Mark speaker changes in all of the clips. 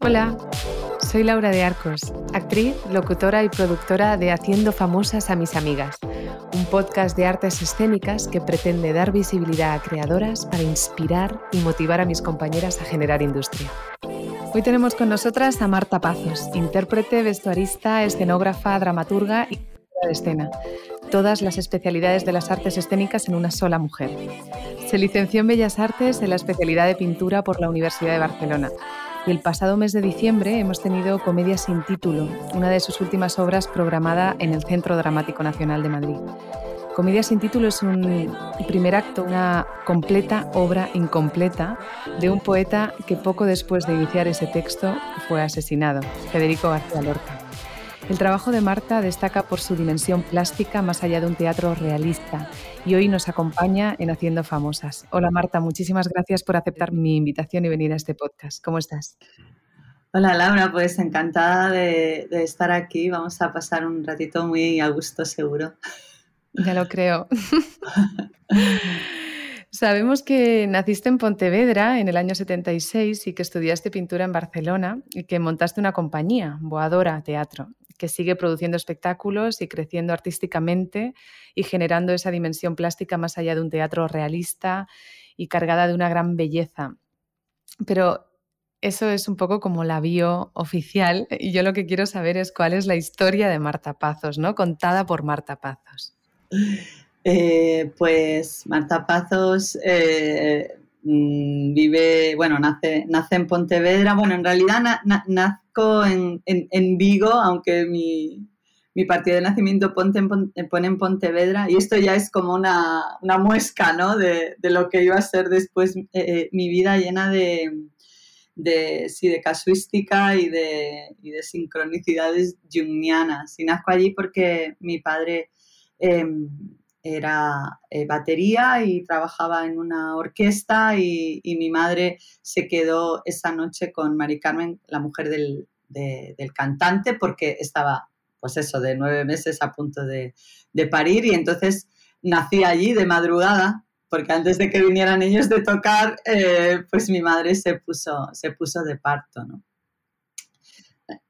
Speaker 1: Hola, soy Laura de Arcos, actriz, locutora y productora de Haciendo Famosas a mis Amigas, un podcast de artes escénicas que pretende dar visibilidad a creadoras para inspirar y motivar a mis compañeras a generar industria. Hoy tenemos con nosotras a Marta Pazos, intérprete, vestuarista, escenógrafa, dramaturga y de escena. Todas las especialidades de las artes escénicas en una sola mujer. Se licenció en Bellas Artes en la especialidad de pintura por la Universidad de Barcelona. Y el pasado mes de diciembre hemos tenido Comedia sin título, una de sus últimas obras programada en el Centro Dramático Nacional de Madrid. Comedia sin título es un primer acto, una completa obra incompleta de un poeta que poco después de iniciar ese texto fue asesinado, Federico García Lorca. El trabajo de Marta destaca por su dimensión plástica más allá de un teatro realista y hoy nos acompaña en Haciendo Famosas. Hola Marta, muchísimas gracias por aceptar mi invitación y venir a este podcast. ¿Cómo estás?
Speaker 2: Hola Laura, pues encantada de, de estar aquí. Vamos a pasar un ratito muy a gusto seguro.
Speaker 1: Ya lo creo. Sabemos que naciste en Pontevedra en el año 76 y que estudiaste pintura en Barcelona y que montaste una compañía, Boadora Teatro, que sigue produciendo espectáculos y creciendo artísticamente y generando esa dimensión plástica más allá de un teatro realista y cargada de una gran belleza. Pero eso es un poco como la bio oficial y yo lo que quiero saber es cuál es la historia de Marta Pazos, ¿no? Contada por Marta Pazos.
Speaker 2: Eh, pues Marta Pazos eh, mm, vive, bueno, nace, nace en Pontevedra. Bueno, en realidad nazco en, Vigo, aunque mi, partido de nacimiento en, pone en Pontevedra. Y esto ya es como una, muesca, ¿no? De, lo que iba a ser después eh, mi vida llena de, de, sí, de casuística y de, y de sincronicidades jungianas. Y nazco allí porque mi padre Em, era eh, batería y trabajaba en una orquesta y, mi madre se quedó esa noche con Mari Carmen, la mujer del, cantante, porque estaba, pues eso, de nueve meses a punto de, parir y entonces nací allí de madrugada, porque antes de que vinieran ellos de tocar, eh, pues mi madre se puso, se puso de parto, ¿no?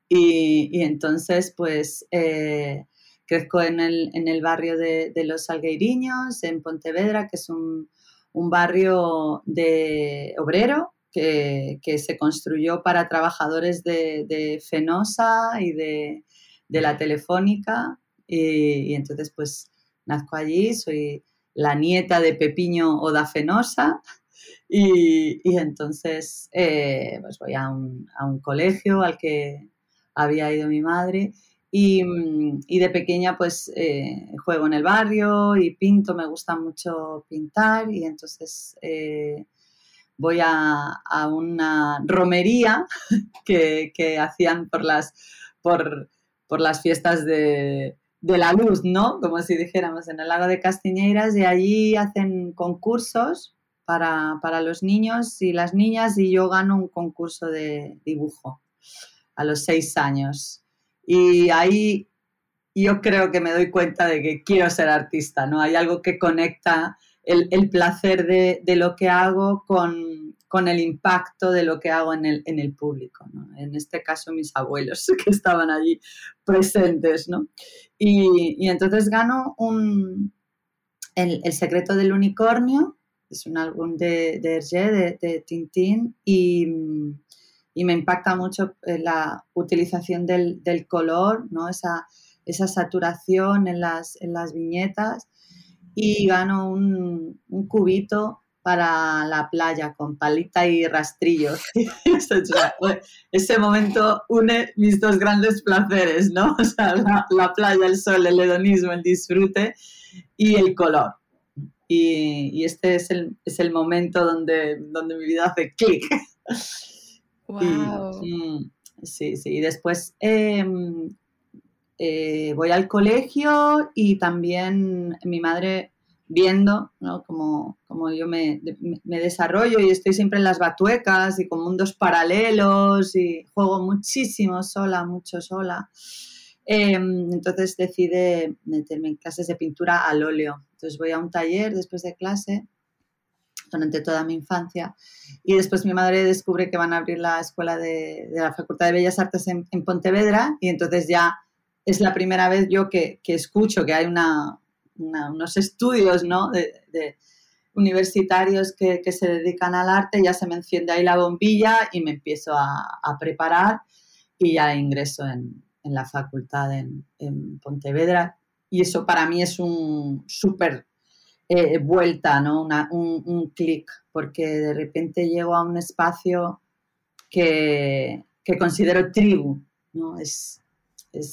Speaker 2: Y, entonces, pues... Eh, Crezco en el, en el barrio de, Los Salgueiriños, en Pontevedra, que es un, un barrio de obrero que, que, se construyó para trabajadores de, de Fenosa y de, de la Telefónica. Y, entonces, pues, nazco allí, soy la nieta de Pepiño Oda Fenosa. Y, y entonces, eh, pues voy a un, a un colegio al que había ido mi madre Mm, y, de pequeña pues eh, juego en el barrio y pinto, me gusta mucho pintar y entonces eh, voy a, una romería que, hacían por las, por, las fiestas de, la luz, ¿no? Como si dijéramos en el lago de Castiñeiras y allí hacen concursos para, para los niños y las niñas y yo gano un concurso de dibujo a los seis años. Y ahí yo creo que me doy cuenta de que quiero ser artista, ¿no? Hay algo que conecta el, placer de, lo que hago con, el impacto de lo que hago en el, en el público, ¿no? En este caso mis abuelos que estaban allí presentes, ¿no? Y, entonces gano un, el, secreto del unicornio, es un álbum de, de Hergé, de, de Tintín, y y me impacta mucho eh, la utilización del, color, ¿no? esa, esa saturación en las, en las viñetas y gano un, cubito para la playa con palita y rastrillo. Ese momento une mis dos grandes placeres, ¿no? O sea, la, playa, el sol, el hedonismo, el disfrute y el color. Y, este es el, es el momento donde, donde mi vida hace clic.
Speaker 1: Mm,
Speaker 2: sí, sí. Y después em, eh, voy al colegio y también mi madre viendo ¿no? como, como yo me, desarrollo y estoy siempre en las batuecas y con mundos paralelos y juego muchísimo sola, mucho sola. Em, entonces decide meterme en clases de pintura al óleo. Entonces voy a un taller después de clase durante toda mi infancia. Y después mi madre descubre que van a abrir la escuela de, la Facultad de Bellas Artes en, Pontevedra y entonces ya es la primera vez yo que, escucho que hay una, unos estudios ¿no? de, universitarios que, se dedican al arte, ya se me enciende ahí la bombilla y me empiezo a, preparar y ya ingreso en, la facultad en, en Pontevedra. Y eso para mí es un súper eh, vuelta, ¿no? un, un clic, porque de repente llego a un espacio que, considero tribu, ¿no? Es,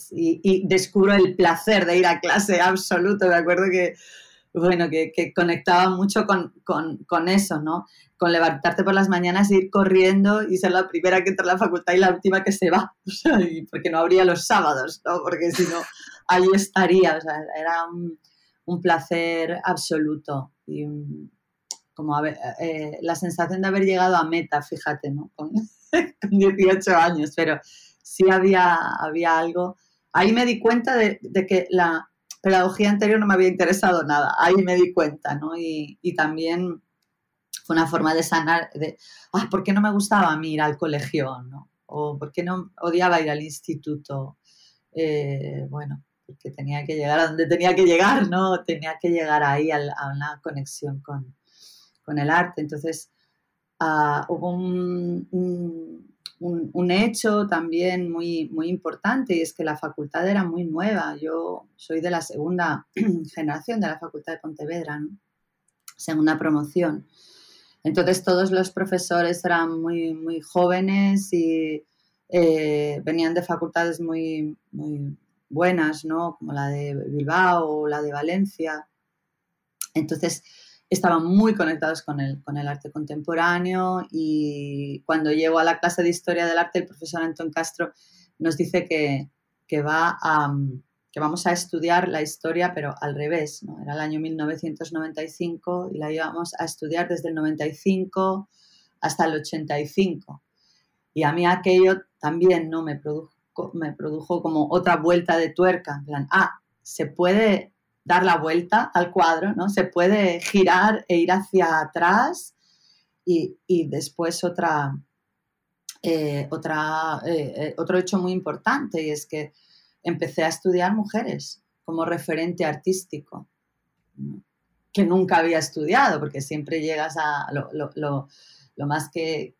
Speaker 2: y, descubro el placer de ir a clase absoluto. Me acuerdo que, bueno, que, conectaba mucho con, eso, ¿no? Con levantarte por las mañanas e ir corriendo y ser la primera que entra a la facultad y la última que se va. porque no habría los sábados, ¿no? Porque si no, ahí estaría. O sea, era un, un placer absoluto y como eh, la sensación de haber llegado a meta, fíjate, ¿no? Con, 18 años, pero sí había, había algo. Ahí me di cuenta de, que la pedagogía anterior no me había interesado nada, ahí me di cuenta, ¿no? Y, también fue una forma de sanar, de, ah, ¿por qué no me gustaba a mí ir al colegio, ¿no? O ¿por qué no odiaba ir al instituto? Eh, bueno, porque tenía que llegar a donde tenía que llegar, ¿no? Tenía que llegar ahí a, una conexión con, el arte. Entonces, ah, hubo un, un, hecho también muy, muy importante y es que la facultad era muy nueva. Yo soy de la segunda generación de la Facultad de Pontevedra, ¿no? segunda promoción. Entonces todos los profesores eran muy, muy jóvenes y eh, venían de facultades muy, muy, buenas, ¿no? Como la de Bilbao o la de Valencia. Entonces, estaban muy conectados con el, con el arte contemporáneo y cuando llego a la clase de Historia del Arte, el profesor Antón Castro nos dice que, va a, que vamos a estudiar la historia, pero al revés, ¿no? Era el año 1995 y la íbamos a estudiar desde el 95 hasta el 85. Y a mí aquello también no me produjo me produjo como otra vuelta de tuerca, en plan, ah, se puede dar la vuelta al cuadro, ¿no? Se puede girar e ir hacia atrás y, después otra, eh, otra, eh, eh, otro hecho muy importante y es que empecé a estudiar mujeres como referente artístico, que nunca había estudiado, porque siempre llegas a lo más que,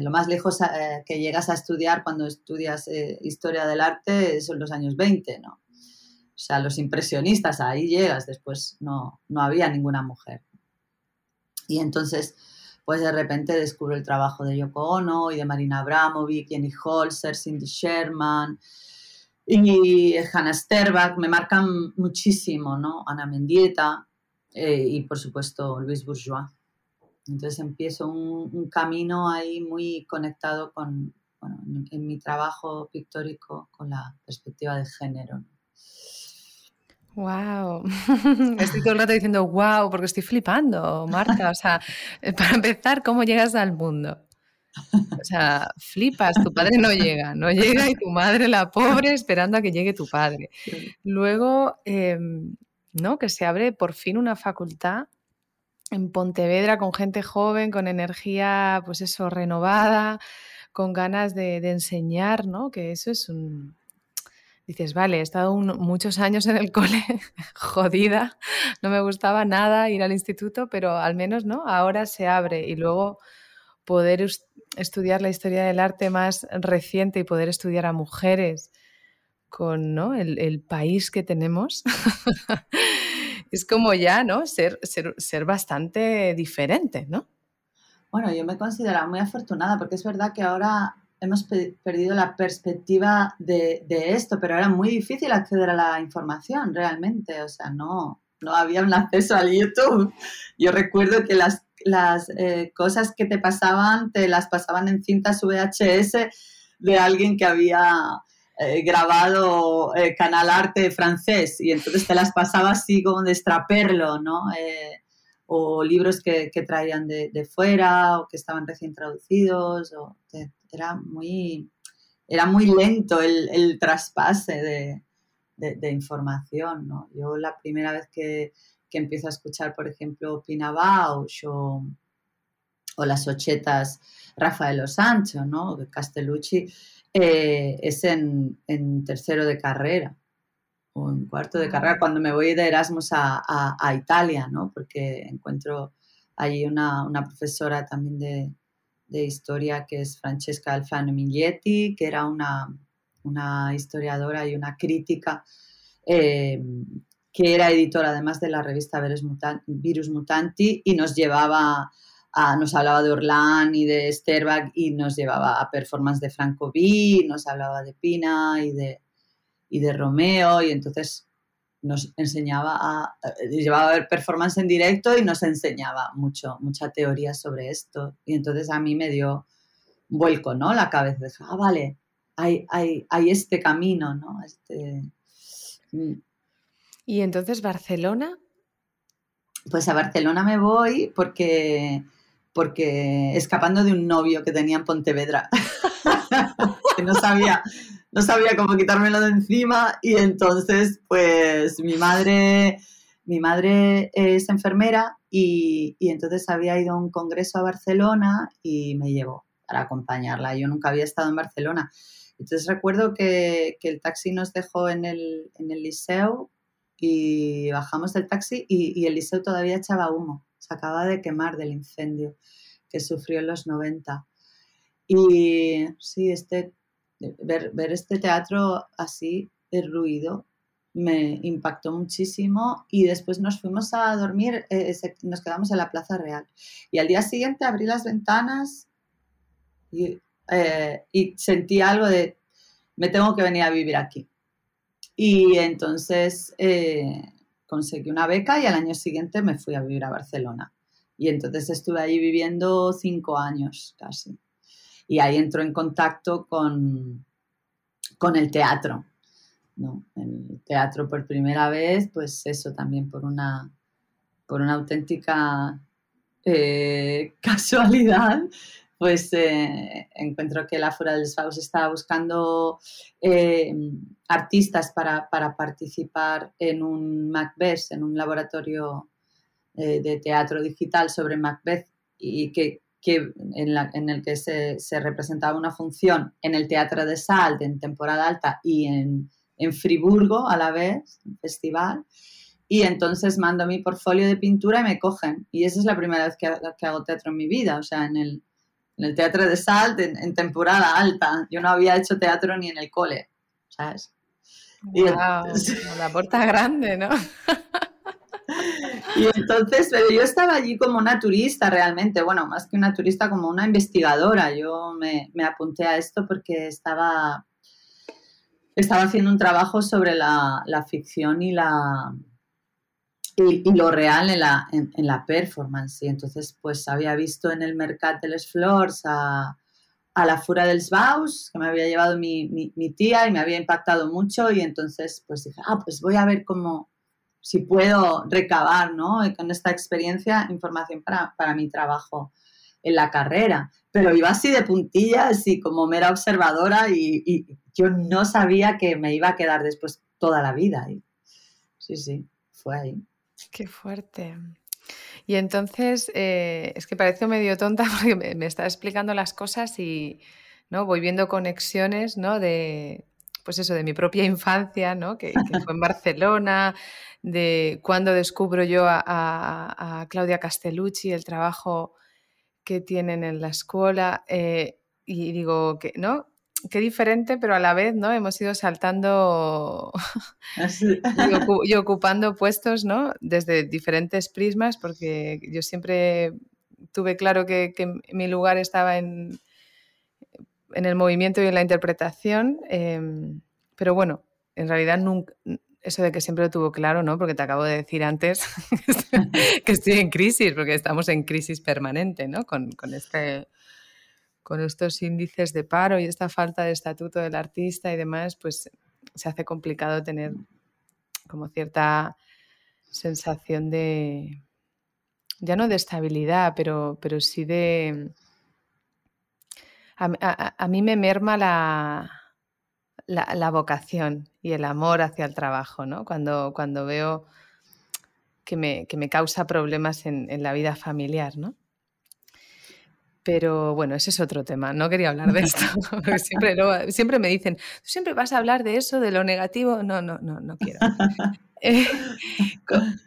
Speaker 2: lo más lejos eh, que llegas a estudiar cuando estudias eh, historia del arte son los años 20, ¿no? O sea, los impresionistas, ahí llegas, después no, no había ninguna mujer. Y entonces, pues de repente descubro el trabajo de Yoko Ono y de Marina Abramovic, Jenny Holzer, Cindy Sherman y Hannah Sterbach, me marcan muchísimo, ¿no? Ana Mendieta y por supuesto Luis Bourgeois. Entonces empiezo un, camino ahí muy conectado con, bueno, en, mi trabajo pictórico con la perspectiva de género.
Speaker 1: Wow, estoy todo el rato diciendo wow porque estoy flipando, Marta. O sea, eh, para empezar, ¿cómo llegas al mundo? O sea, flipas, tu padre no llega, no llega y tu madre, la pobre, esperando a que llegue tu padre. Luego, em, ¿no? Que se abre por fin una facultad en Pontevedra con gente joven, con energía, pues eso, renovada, con ganas de, enseñar, ¿no? Que eso es un... Dices, vale, he estado muchos años en el cole, jodida, no me gustaba nada ir al instituto, pero al menos, ¿no? Ahora se abre y luego poder estudiar la historia del arte más reciente y poder estudiar a mujeres con ¿no? el país que tenemos. es como ya, ¿no? Ser, ser, bastante diferente, ¿no?
Speaker 2: Bueno, yo me considero muy afortunada porque es verdad que ahora hemos perdido la perspectiva de, esto, pero era muy difícil acceder a la información realmente, o sea, no, no había un acceso al YouTube. Yo recuerdo que las, las eh, cosas que te pasaban, te las pasaban en cintas VHS de alguien que había grabado eh, Canal Arte francés y entonces te las pasaba así como de extraperlo, ¿no? Eh, o libros que, traían de, fuera o que estaban recién traducidos. era muy... era muy lento el, traspase de, información, ¿no? Yo la primera vez que, empiezo a escuchar, por ejemplo, Pina Bausch o, las ochetas Rafael Sancho, ¿no? De Castellucci, eh, es en, tercero de carrera o en cuarto de carrera, cuando me voy de Erasmus a, Italia, ¿no? Porque encuentro allí una, profesora también de, historia que es Francesca Alfano Miglietti, que era una, historiadora y una crítica eh, que era editora además de la revista Virus Mutanti y nos llevaba nos hablaba de Orlán y de Sterbach y nos llevaba a performance de Franco B, nos hablaba de Pina y de, y de Romeo y entonces nos enseñaba a, eh, llevaba a ver performance en directo y nos enseñaba mucho, mucha teoría sobre esto. Y entonces a mí me dio vuelco, ¿no? La cabeza, de, ah, vale, hay, hay, hay este camino, ¿no? Este...
Speaker 1: Mm. ¿Y entonces Barcelona?
Speaker 2: Pues a Barcelona me voy porque porque escapando de un novio que tenía en Pontevedra, que no sabía, no sabía cómo quitármelo de encima y entonces pues mi madre, mi madre es enfermera y, entonces había ido a un congreso a Barcelona y me llevó para acompañarla. Yo nunca había estado en Barcelona. Entonces recuerdo que, el taxi nos dejó en el, en el liceo y bajamos del taxi y, y el liceo todavía echaba humo se acaba de quemar del incendio que sufrió en los 90. Y sí, este, ver, este teatro así, el ruido, me impactó muchísimo y después nos fuimos a dormir, eh, nos quedamos en la Plaza Real. Y al día siguiente abrí las ventanas y, eh, y sentí algo de, me tengo que venir a vivir aquí. Y entonces eh, conseguí una beca y al año siguiente me fui a vivir a Barcelona. Y entonces estuve allí viviendo cinco años casi. Y ahí entró en contacto con, con el teatro. ¿no? El teatro por primera vez, pues eso también por una, por una auténtica eh, casualidad, pues eh, encuentro que la Fura del Faust estaba buscando eh, artistas para, participar en un Macbeth, en un laboratorio eh, de teatro digital sobre Macbeth y que, en, el que se, representaba una función en el Teatro de Salt en temporada alta y en, Friburgo a la vez, un festival. Y entonces mando mi portfolio de pintura y me cogen. Y esa es la primera vez que, que hago teatro en mi vida, o sea, en el, en el Teatro de Salt en, temporada alta. Yo no había hecho teatro ni en el cole, ¿sabes?
Speaker 1: la puerta grande, ¿no?
Speaker 2: y entonces, pero yo estaba allí como una turista realmente, bueno, más que una turista, como una investigadora. Yo me, me apunté a esto porque estaba, estaba haciendo un trabajo sobre la, la ficción y la, y, lo real en la, en, la performance. Y entonces, pues había visto en el Mercat de les Flors a, a la Fura dels Baus, que me había llevado mi, mi, tía y me había impactado mucho. Y entonces, pues dije, ah, pues voy a ver cómo, si puedo recabar, ¿no? con esta experiencia, información para, para mi trabajo en la carrera. Pero iba así de puntillas y como mera observadora y, y, yo no sabía que me iba a quedar después toda la vida. Y, sí, sí, fue ahí.
Speaker 1: Qué fuerte. Y entonces, eh, es que parece medio tonta porque me, está explicando las cosas y ¿no? voy viendo conexiones ¿no? de, pues eso, de mi propia infancia, ¿no? que, fue en Barcelona, de cuando descubro yo a, Claudia Castellucci, el trabajo que tienen en la escuela, eh, y digo que, ¿no? Qué diferente, pero a la vez, ¿no? Hemos ido saltando y, ocupando puestos, ¿no? Desde diferentes prismas, porque yo siempre tuve claro que, mi lugar estaba en, en, el movimiento y en la interpretación, em, pero bueno, en realidad nunca, eso de que siempre lo tuvo claro, ¿no? Porque te acabo de decir antes que estoy en crisis, porque estamos en crisis permanente, ¿no? Con, con este con estos índices de paro y esta falta de estatuto del artista y demás, pues se hace complicado tener como cierta sensación de, ya no de estabilidad, pero, pero sí de, A, mí me merma la, la, vocación y el amor hacia el trabajo, ¿no? Cuando, cuando veo que me, que me causa problemas en, en, la vida familiar, ¿no? Pero bueno, ese es otro tema. No quería hablar de esto. siempre, siempre me dicen, ¿tú siempre vas a hablar de eso, de lo negativo? No, no, no, no quiero. Eh,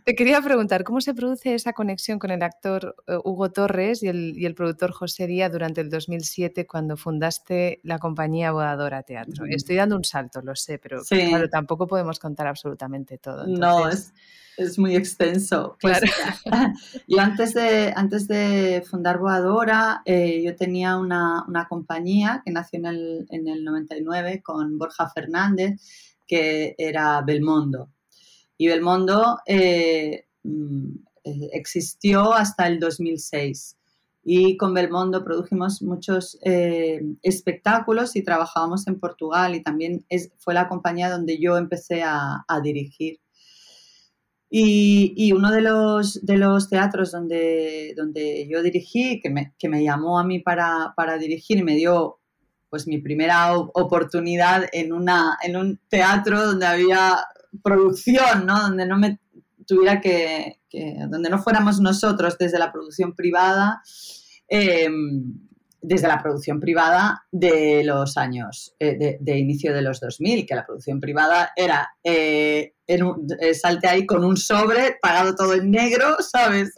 Speaker 1: te quería preguntar, ¿cómo se produce esa conexión con el actor eh, Hugo Torres y el, productor José Díaz durante el 2007 cuando fundaste la compañía Bodadora Teatro? Estoy dando un salto, lo sé, pero claro, tampoco podemos contar absolutamente todo.
Speaker 2: No, es, es, muy extenso. Pues, claro. yo antes de, antes de fundar Bodadora, eh, yo tenía una, una, compañía que nació en el, en el 99 con Borja Fernández, que era Belmondo. Y Belmondo eh, mm, eh, existió hasta el 2006 y con Belmondo produjimos muchos eh, espectáculos y trabajábamos en Portugal y también fue la compañía donde yo empecé a, dirigir. Y, uno de los, de los teatros donde, donde yo dirigí, que me, que me llamó a mí para, para dirigir y me dio pues mi primera oportunidad en, una, en un teatro donde había producción, ¿no? Donde no me tuviera que, donde no fuéramos nosotros desde la producción privada, em, desde la producción privada de los años, eh, de, inicio de los 2000, que la producción privada era, eh, eh, salte ahí con un sobre, pagado todo en negro, ¿sabes?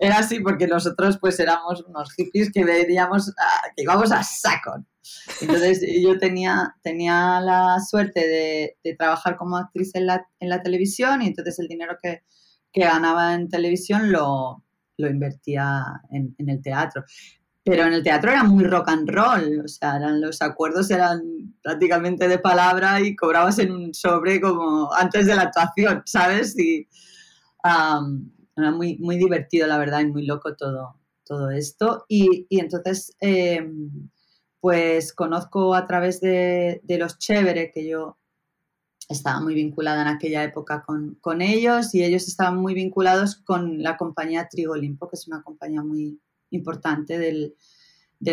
Speaker 2: Era así porque nosotros pues éramos unos hippies que veníamos, que íbamos a saco. Entonces yo tenía, tenía la suerte de, trabajar como actriz en la, en la, televisión y entonces el dinero que, que ganaba en televisión lo, lo invertía en, en, el teatro. Pero en el teatro era muy rock and roll, o sea, eran, los acuerdos eran prácticamente de palabra y cobrabas en un sobre como antes de la actuación, ¿sabes? Y era muy, muy divertido, la verdad, y muy loco todo, todo esto. Y, y entonces... Eh, pues conozco a través de, los Chévere, que yo estaba muy vinculada en aquella época con, ellos y ellos estaban muy vinculados con la compañía Trigo Olimpo, que es una compañía muy importante de,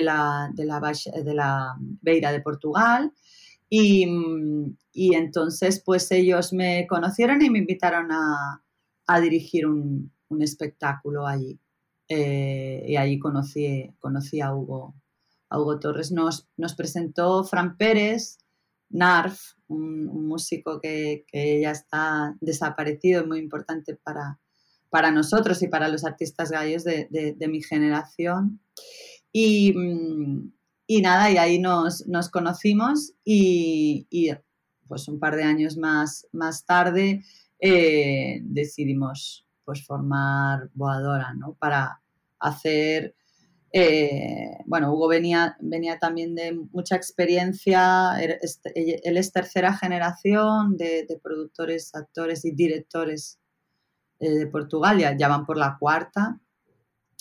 Speaker 2: la, de, la, de la Beira de Portugal. Y, entonces, pues ellos me conocieron y me invitaron a, dirigir un, espectáculo allí. Eh, y allí conocí, conocí a Hugo, Hugo Torres nos, nos presentó Fran Pérez, Narf, un, músico que, ya está desaparecido y muy importante para, para nosotros y para los artistas gallos de, mi generación. Y, nada, y ahí nos, conocimos y, pues un par de años más, más tarde eh, decidimos pues formar Boadora, ¿no? Para hacer eh, bueno, Hugo venía, venía también de mucha experiencia, este, él es tercera generación de, productores, actores y directores eh, de Portugal, ya, van por la cuarta.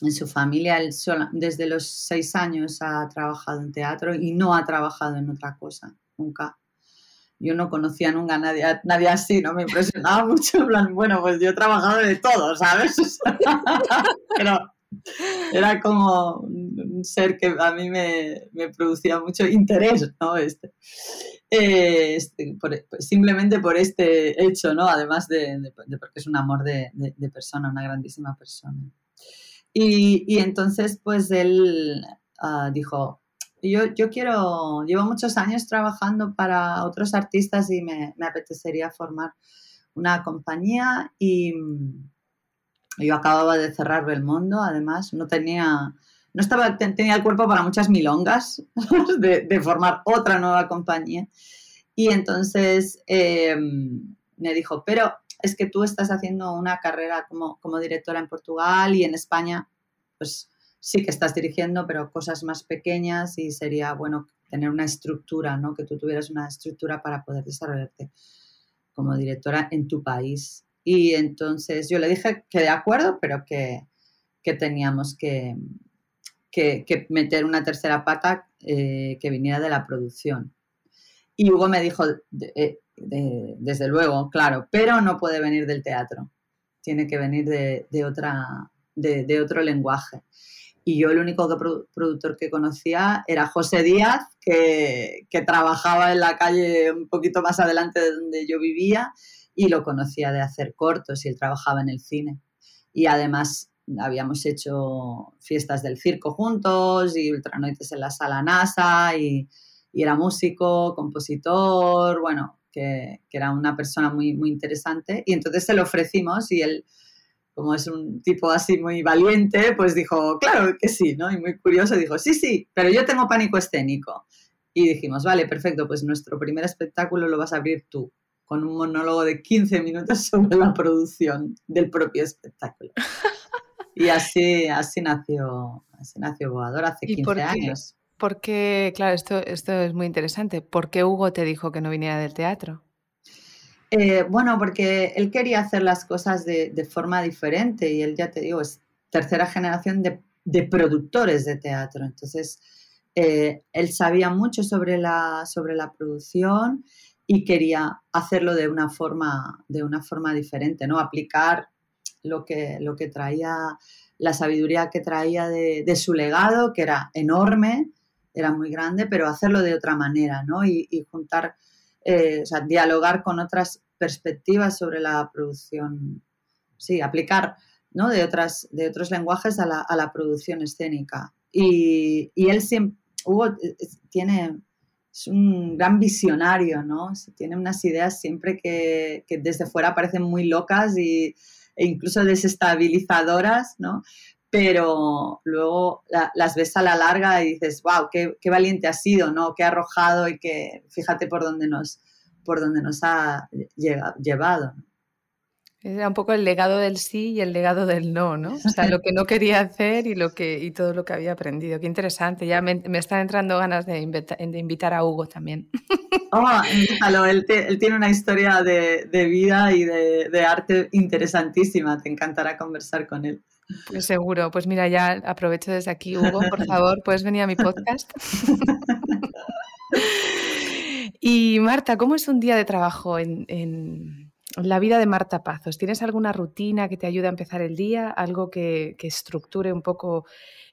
Speaker 2: En su familia, él desde los seis años ha trabajado en teatro y no ha trabajado en otra cosa, nunca. Yo no conocía nunca a nadie, nadie así, ¿no? Me impresionaba mucho, en plan, bueno, pues yo he trabajado de todo, ¿sabes? Pero era como un ser que a mí me, producía mucho interés, ¿no? Este, eh, este pues simplemente por este hecho, ¿no? Además de, porque es un amor de, persona, una grandísima persona. Y, entonces, pues él ah, dijo, yo, yo quiero, llevo muchos años trabajando para otros artistas y me, me apetecería formar una compañía y, yo acababa de cerrar Belmondo, además, no tenía, no estaba, tenía el cuerpo para muchas milongas de, formar otra nueva compañía. Y entonces eh, me dijo, pero es que tú estás haciendo una carrera como, como directora en Portugal y en España, pues sí que estás dirigiendo, pero cosas más pequeñas y sería bueno tener una estructura, ¿no? Que tú tuvieras una estructura para poder desarrollarte como directora en tu país. Y entonces yo le dije que de acuerdo, pero que, teníamos que, que, meter una tercera pata eh, que viniera de la producción. Y Hugo me dijo, eh, desde luego, claro, pero no puede venir del teatro, tiene que venir de, otra, de, otro lenguaje. Y yo el único productor que conocía era José Díaz, que, que, trabajaba en la calle un poquito más adelante de donde yo vivía y lo conocía de hacer cortos y él trabajaba en el cine. Y además habíamos hecho fiestas del circo juntos y ultranoites en la sala NASA y, y era músico, compositor, bueno, que, que, era una persona muy, muy interesante. Y entonces se lo ofrecimos y él como es un tipo así muy valiente, pues dijo, claro que sí, ¿no? Y muy curioso, dijo, sí, sí, pero yo tengo pánico escénico. Y dijimos, vale, perfecto, pues nuestro primer espectáculo lo vas a abrir tú, con un monólogo de 15 minutos sobre la producción del propio espectáculo. Y así, así nació, así nació Boador hace 15 años.
Speaker 1: Porque, claro, esto, esto es muy interesante. ¿Por qué Hugo te dijo que no viniera del teatro?
Speaker 2: Eh, bueno, porque él quería hacer las cosas de, forma diferente y él, ya te digo, es tercera generación de, productores de teatro. Entonces, eh, él sabía mucho sobre la, producción y quería hacerlo de una forma, de una forma diferente, ¿no? Aplicar lo que, lo que traía, la sabiduría que traía de, su legado, que era enorme, era muy grande, pero hacerlo de otra manera, ¿no? y juntar eh, o sea, dialogar con otras perspectivas sobre la producción, sí, aplicar ¿no? de, otras, de otros lenguajes a la, producción escénica. Y, él siempre, Hugo eh, tiene, es un gran visionario, ¿no? Tiene unas ideas siempre que, desde fuera parecen muy locas y, e incluso desestabilizadoras, ¿no? Pero luego las ves a la larga y dices, wow, qué, valiente ha sido, ¿no? Qué arrojado y que fíjate por dónde nos, por dónde nos ha llevado.
Speaker 1: Era un poco el legado del sí y el legado del no, ¿no? O sea, lo que no quería hacer y, lo que, y todo lo que había aprendido. Qué interesante. Ya me, están entrando ganas de, invitar a Hugo también.
Speaker 2: Oh, invítalo. Él, tiene una historia de, vida y de, de, arte interesantísima. Te encantará conversar con él.
Speaker 1: Pues seguro. Pues mira, ya aprovecho desde aquí, Hugo, por favor, puedes venir a mi podcast. y Marta, ¿cómo es un día de trabajo en, la vida de Marta Pazos? ¿Tienes alguna rutina que te ayude a empezar el día? ¿Algo que, estructure un poco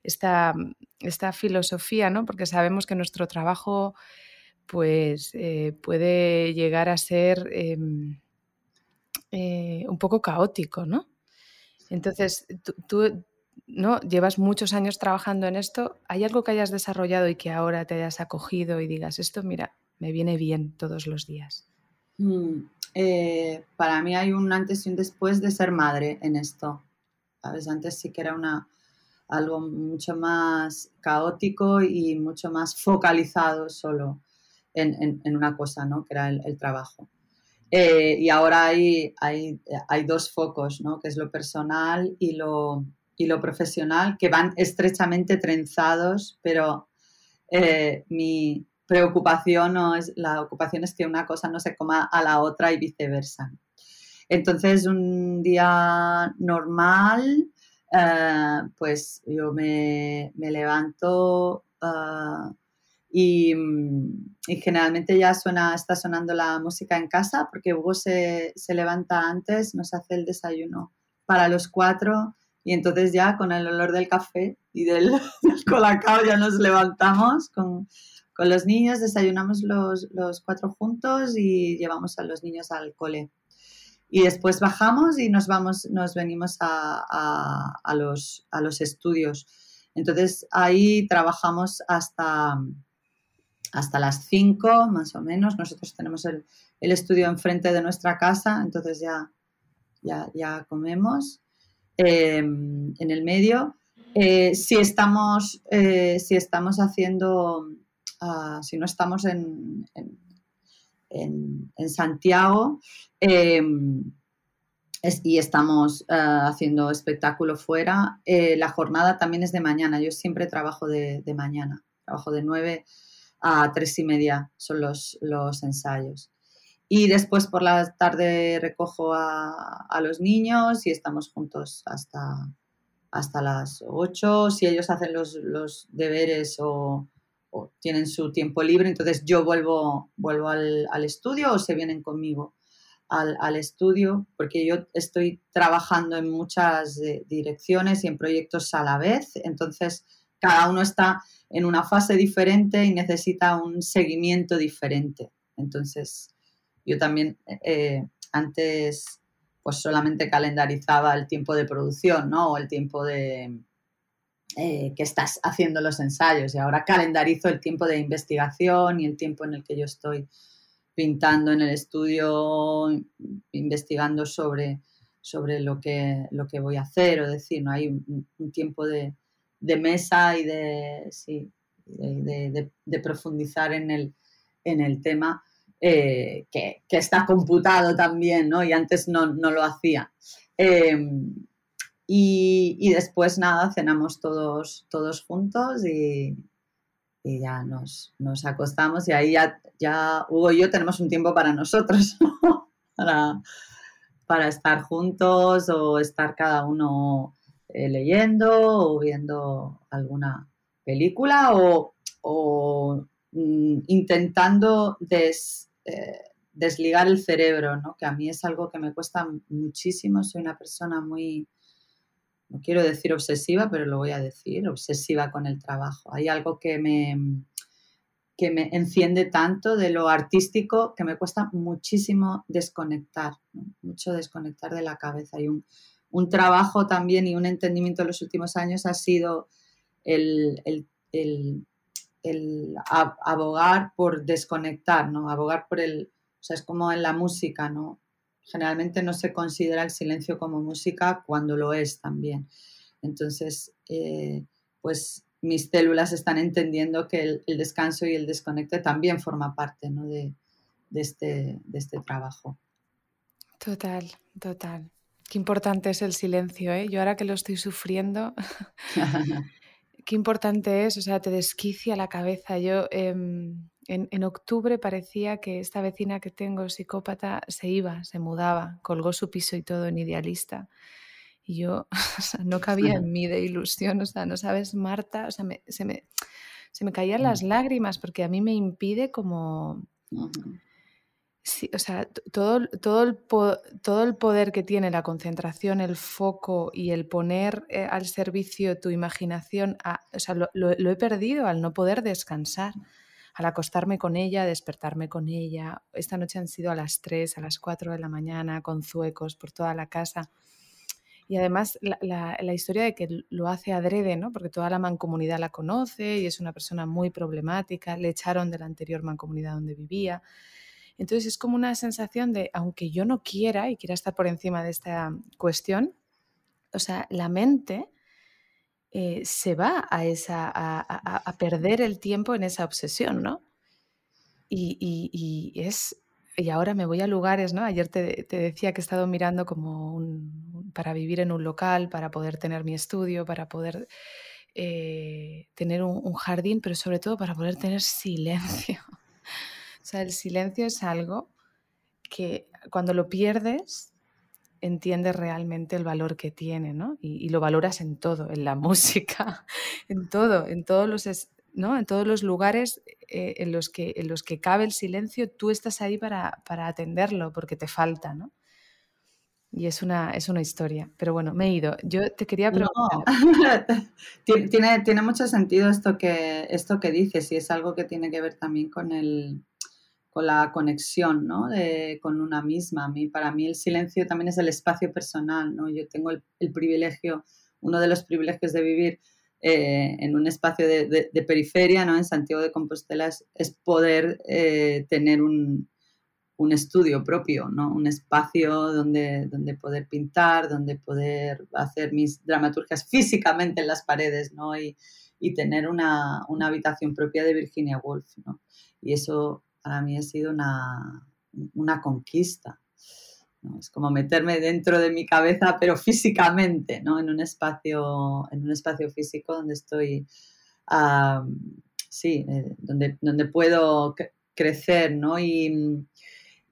Speaker 1: esta, esta, filosofía? ¿no? Porque sabemos que nuestro trabajo pues, eh, puede llegar a ser em, eh, un poco caótico, ¿no? Entonces, tú, ¿no? llevas muchos años trabajando en esto. ¿Hay algo que hayas desarrollado y que ahora te hayas acogido y digas, esto, mira, me viene bien todos los días?
Speaker 2: Mm, eh, para mí hay un antes y un después de ser madre en esto. Antes sí que era una, algo mucho más caótico y mucho más focalizado solo en, una cosa, ¿no? Que era el trabajo. Eh, y ahora hay, hay, hay, dos focos, ¿no? que es lo personal y lo, y lo profesional, que van estrechamente trenzados, pero eh, mi preocupación no es, la ocupación es que una cosa no se coma a la otra y viceversa. Entonces, un día normal, eh, pues yo me, me levanto y, generalmente ya suena, está sonando la música en casa porque Hugo se, se, levanta antes, nos hace el desayuno para los cuatro y entonces ya con el olor del café y del, colacao ya nos levantamos con, con los niños, desayunamos los, los, cuatro juntos y llevamos a los niños al cole. Y después bajamos y nos vamos, nos venimos a, a, a los, a los estudios. Entonces ahí trabajamos hasta, hasta las 5 más o menos. Nosotros tenemos el, estudio enfrente de nuestra casa, entonces ya, ya, comemos em, en el medio. Eh, si, estamos, eh, si estamos haciendo, ah, si no estamos en, en, Santiago y estamos ah, haciendo espectáculo fuera, eh, la jornada también es de mañana. Yo siempre trabajo de, de mañana, trabajo de 9 a tres y media son los, los ensayos. Y después por la tarde recojo a, a, los niños y estamos juntos hasta, hasta las ocho. Si ellos hacen los, los deberes o, o, tienen su tiempo libre, entonces yo vuelvo, vuelvo al, al, estudio o se vienen conmigo al, estudio, porque yo estoy trabajando en muchas eh, direcciones y en proyectos a la vez, entonces cada uno está en una fase diferente y necesita un seguimiento diferente. Entonces, yo también eh, antes pues solamente calendarizaba el tiempo de producción, ¿no? O el tiempo de eh, que estás haciendo los ensayos y ahora calendarizo el tiempo de investigación y el tiempo en el que yo estoy pintando en el estudio, investigando sobre, sobre lo, que, lo que voy a hacer, o decir, ¿no? Hay un, tiempo de, mesa y de, sí, de, profundizar en el, en el tema eh, que, está computado también, ¿no? Y antes no, lo hacía. Em, y, después, nada, cenamos todos, todos juntos y, y ya nos, nos, acostamos y ahí ya, ya Hugo y yo tenemos un tiempo para nosotros, para, para, estar juntos o estar cada uno eh, leyendo o viendo alguna película o, mm, intentando des, eh, desligar el cerebro, ¿no? que a mí es algo que me cuesta muchísimo, soy una persona muy no quiero decir obsesiva, pero lo voy a decir, obsesiva con el trabajo. Hay algo que me, que me enciende tanto de lo artístico que me cuesta muchísimo desconectar, mucho desconectar de la cabeza. Y un, trabajo también y un entendimiento en los últimos años ha sido el, el, abogar por desconectar, ¿no? Abogar por el, o sea, es como en la música, ¿no? generalmente no se considera el silencio como música cuando lo es también. Entonces, eh, pues mis células están entendiendo que el, descanso y el desconecte también forma parte de, este, de este trabajo.
Speaker 1: Total, total. Qué importante es el silencio, ¿eh? Yo ahora que lo estoy sufriendo, qué importante es, o sea, te desquicia la cabeza. Yo em, en, octubre parecía que esta vecina que tengo, psicópata, se iba, se mudaba, colgó su piso y todo en idealista. Y yo, no cabía en mí de ilusión, o sea, no sabes, Marta, o sea, se, me, se me caían las lágrimas porque a mí me impide como... Sí, o sea, todo, todo, el todo el poder que tiene la concentración, el foco y el poner eh, al servicio tu imaginación, o sea, lo, he perdido al no poder descansar al acostarme con ella, despertarme con ella. Esta noche han sido a las 3, a las 4 de la mañana, con zuecos por toda la casa. Y además la, historia de que lo hace adrede, ¿no? porque toda la mancomunidad la conoce y es una persona muy problemática, le echaron de la anterior mancomunidad donde vivía. Entonces es como una sensación de, aunque yo no quiera y quiera estar por encima de esta cuestión, o sea, la mente eh, se va a, esa, a, perder el tiempo en esa obsesión, ¿no? Y, es, y ahora me voy a lugares, ¿no? Ayer te, decía que he estado mirando como un, para vivir en un local, para poder tener mi estudio, para poder eh, tener un, jardín, pero sobre todo para poder tener silencio. O sea, el silencio es algo que cuando lo pierdes entiendes realmente el valor que tiene, ¿no? Y, lo valoras en todo, en la música, en todo, en todos los, ¿no? En todos los lugares eh, en, los que, en los que cabe el silencio, tú estás ahí para, atenderlo porque te falta, ¿no? Y es una, es una historia. Pero bueno, me he ido. Yo te quería preguntar.
Speaker 2: tiene, tiene mucho sentido esto que, esto que dices y es algo que tiene que ver también con el, con la conexión ¿no? con una misma. A mí, para mí el silencio también es el espacio personal. ¿no? Yo tengo el, privilegio, uno de los privilegios de vivir eh, en un espacio de, periferia, ¿no? en Santiago de Compostela, es, poder eh, tener un, un, estudio propio, ¿no? un espacio donde, donde poder pintar, donde poder hacer mis dramaturgias físicamente en las paredes ¿no? y, y tener una, una habitación propia de Virginia Woolf. ¿no? Y eso para mí ha sido una, conquista. Es como meterme dentro de mi cabeza, pero físicamente, ¿no? En un espacio, en un espacio físico donde estoy, sí, eh, donde, donde puedo crecer, ¿no? Y,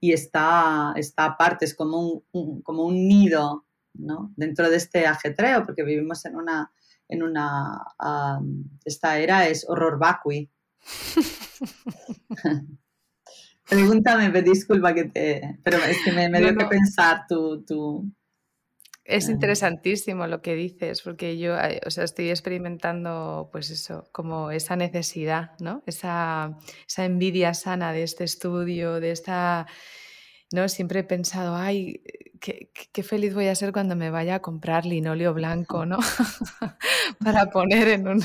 Speaker 2: y está, está aparte, es como un, como un nido, ¿no? Dentro de este ajetreo, porque vivimos en una, en una, esta era es horror vacui. Pregúntame, disculpa que te... Pero es que me, dio que pensar tu... tu...
Speaker 1: Es interesantísimo lo que dices, porque yo, eh, o sea, estoy experimentando, pues eso, como esa necesidad, ¿no? Esa, esa envidia sana de este estudio, de esta, ¿no? Siempre he pensado, ay, qué, qué, feliz voy a ser cuando me vaya a comprar linóleo blanco, ¿no? Para poner en un...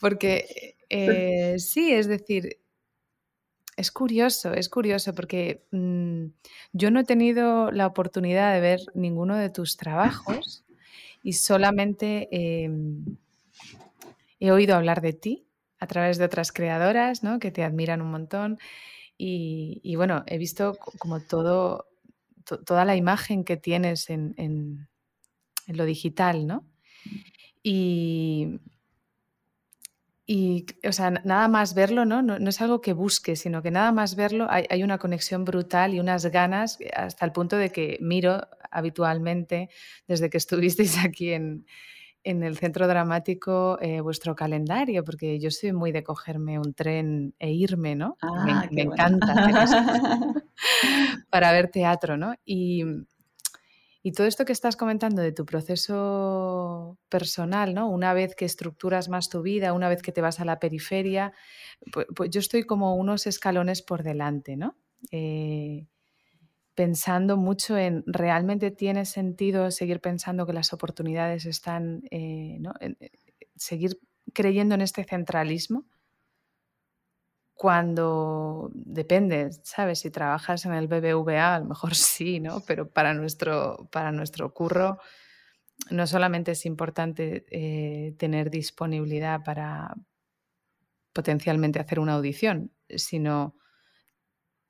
Speaker 1: Porque eh, sí, es decir, es curioso, es curioso porque mm, yo no he tenido la oportunidad de ver ninguno de tus trabajos y solamente em, he oído hablar de ti a través de otras creadoras ¿no? que te admiran un montón y, bueno, he visto como toda la imagen que tienes en, en lo digital, ¿no? Y, y, o sea, nada más verlo, ¿no? ¿no? es algo que busque, sino que nada más verlo hay, una conexión brutal y unas ganas eh, hasta el punto de que miro habitualmente, desde que estuvisteis aquí en, el centro dramático, eh, vuestro calendario, porque yo soy muy de cogerme un tren e irme, ¿no? me, ah, encanta para ver teatro, ¿no? Y, y todo esto que estás comentando de tu proceso personal, ¿no? Una vez que estructuras más tu vida, una vez que te vas a la periferia, pues, pues yo estoy como unos escalones por delante, ¿no? Eh, pensando mucho en realmente tiene sentido seguir pensando que las oportunidades están, eh, ¿no? Eh, seguir creyendo en este centralismo cuando depende, ¿sabes? Si trabajas en el BBVA, a lo mejor sí, ¿no? Pero para nuestro, para nuestro curro no solamente es importante eh, tener disponibilidad para potencialmente hacer una audición, sino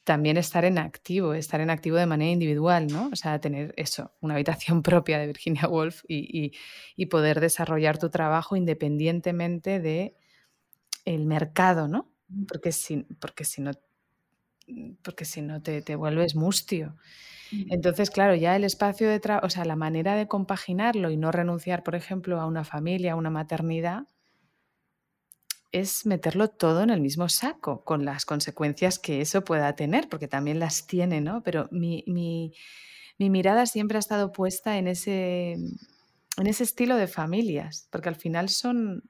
Speaker 1: también estar en activo, estar en activo de manera individual, ¿no? O sea, tener eso, una habitación propia de Virginia Woolf y, y poder desarrollar tu trabajo independientemente de mercado, ¿no? Porque si, porque si no, porque si no te, te vuelves mustio. Entonces, claro, ya el espacio de trabajo, o sea, la manera de compaginarlo y no renunciar, por ejemplo, a una familia, a una maternidad, es meterlo todo en el mismo saco, con las consecuencias que eso pueda tener, porque también las tiene, ¿no? Pero mi, mi, mi mirada siempre ha estado puesta en ese, en ese estilo de familias, porque al final son,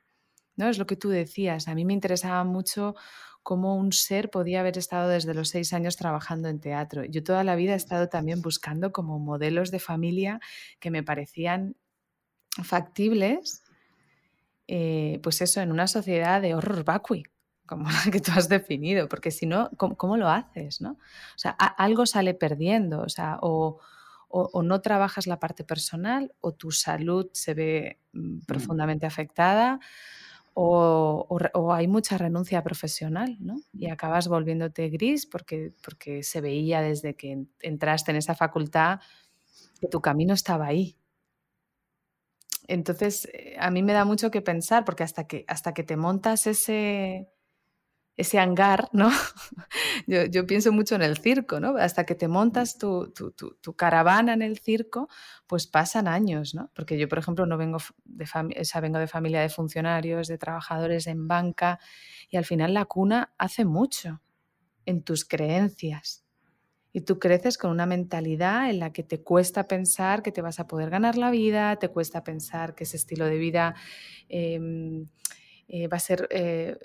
Speaker 1: ¿no? Es lo que tú decías. A mí me interesaba mucho cómo un ser podía haber estado desde los seis años trabajando en teatro. Yo toda la vida he estado también buscando como modelos de familia que me parecían factibles, eh, pues eso, en una sociedad de horror vacui, como la que tú has definido, porque si no, ¿cómo, lo haces? ¿no? O sea, algo sale perdiendo, o sea, o, no trabajas la parte personal o tu salud se ve mm, mm. profundamente afectada o, hay mucha renuncia profesional, ¿no? Y acabas volviéndote gris porque, porque se veía desde que entraste en esa facultad que tu camino estaba ahí. Entonces, eh, a mí me da mucho que pensar, porque hasta que, hasta que te montas ese, ese hangar, ¿no? yo, pienso mucho en el circo, ¿no? Hasta que te montas tu, caravana en el circo, pues pasan años, ¿no? Porque yo, por ejemplo, no vengo de, vengo de familia de funcionarios, de trabajadores en banca, y al final la cuna hace mucho en tus creencias. Y tú creces con una mentalidad en la que te cuesta pensar que te vas a poder ganar la vida, te cuesta pensar que ese estilo de vida em, eh, va a ser... Eh,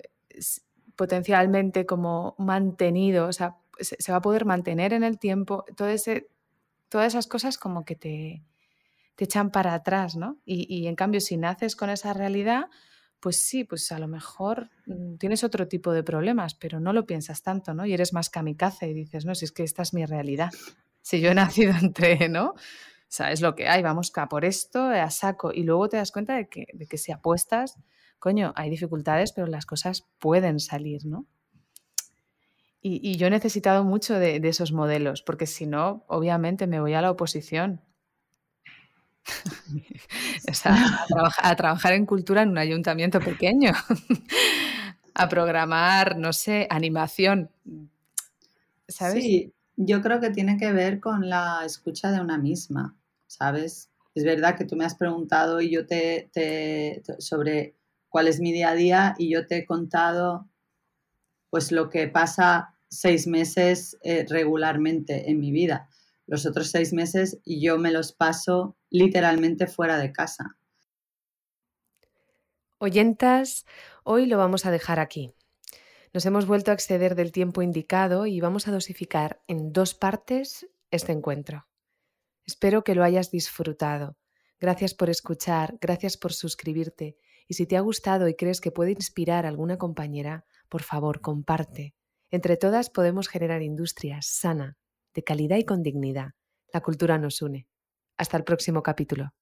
Speaker 1: potencialmente como mantenido, o sea, se, va a poder mantener en el tiempo, todo todas esas cosas como que te, te echan para atrás, ¿no? Y, en cambio, si naces con esa realidad, pues sí, pues a lo mejor mm, tienes otro tipo de problemas, pero no lo piensas tanto, ¿no? Y eres más kamikaze y dices, no, si es que esta es mi realidad. Si yo he nacido entre, ¿no? O sea, es lo que hay, vamos a por esto, a saco. Y luego te das cuenta de que, de que si apuestas, coño, hay dificultades, pero las cosas pueden salir, ¿no? Y, yo he necesitado mucho de, esos modelos, porque si no, obviamente me voy a la oposición. o sea, a, trabajar en cultura en un ayuntamiento pequeño, a programar, no sé, animación.
Speaker 2: ¿Sabes? Sí, yo creo que tiene que ver con la escucha de una misma, ¿sabes? Es verdad que tú me has preguntado y yo te sobre cuál es mi día a día y yo te he contado pues lo que pasa seis meses eh, regularmente en mi vida. Los otros seis meses yo me los paso literalmente fuera de casa.
Speaker 1: Oyentas, hoy lo vamos a dejar aquí. Nos hemos vuelto a exceder del tiempo indicado y vamos a dosificar en dos partes este encuentro. Espero que lo hayas disfrutado. Gracias por escuchar, gracias por suscribirte y si te ha gustado y crees que puede inspirar a alguna compañera, por favor, comparte. Entre todas podemos generar industria sana, de calidad y con dignidad. La cultura nos une. Hasta el próximo capítulo.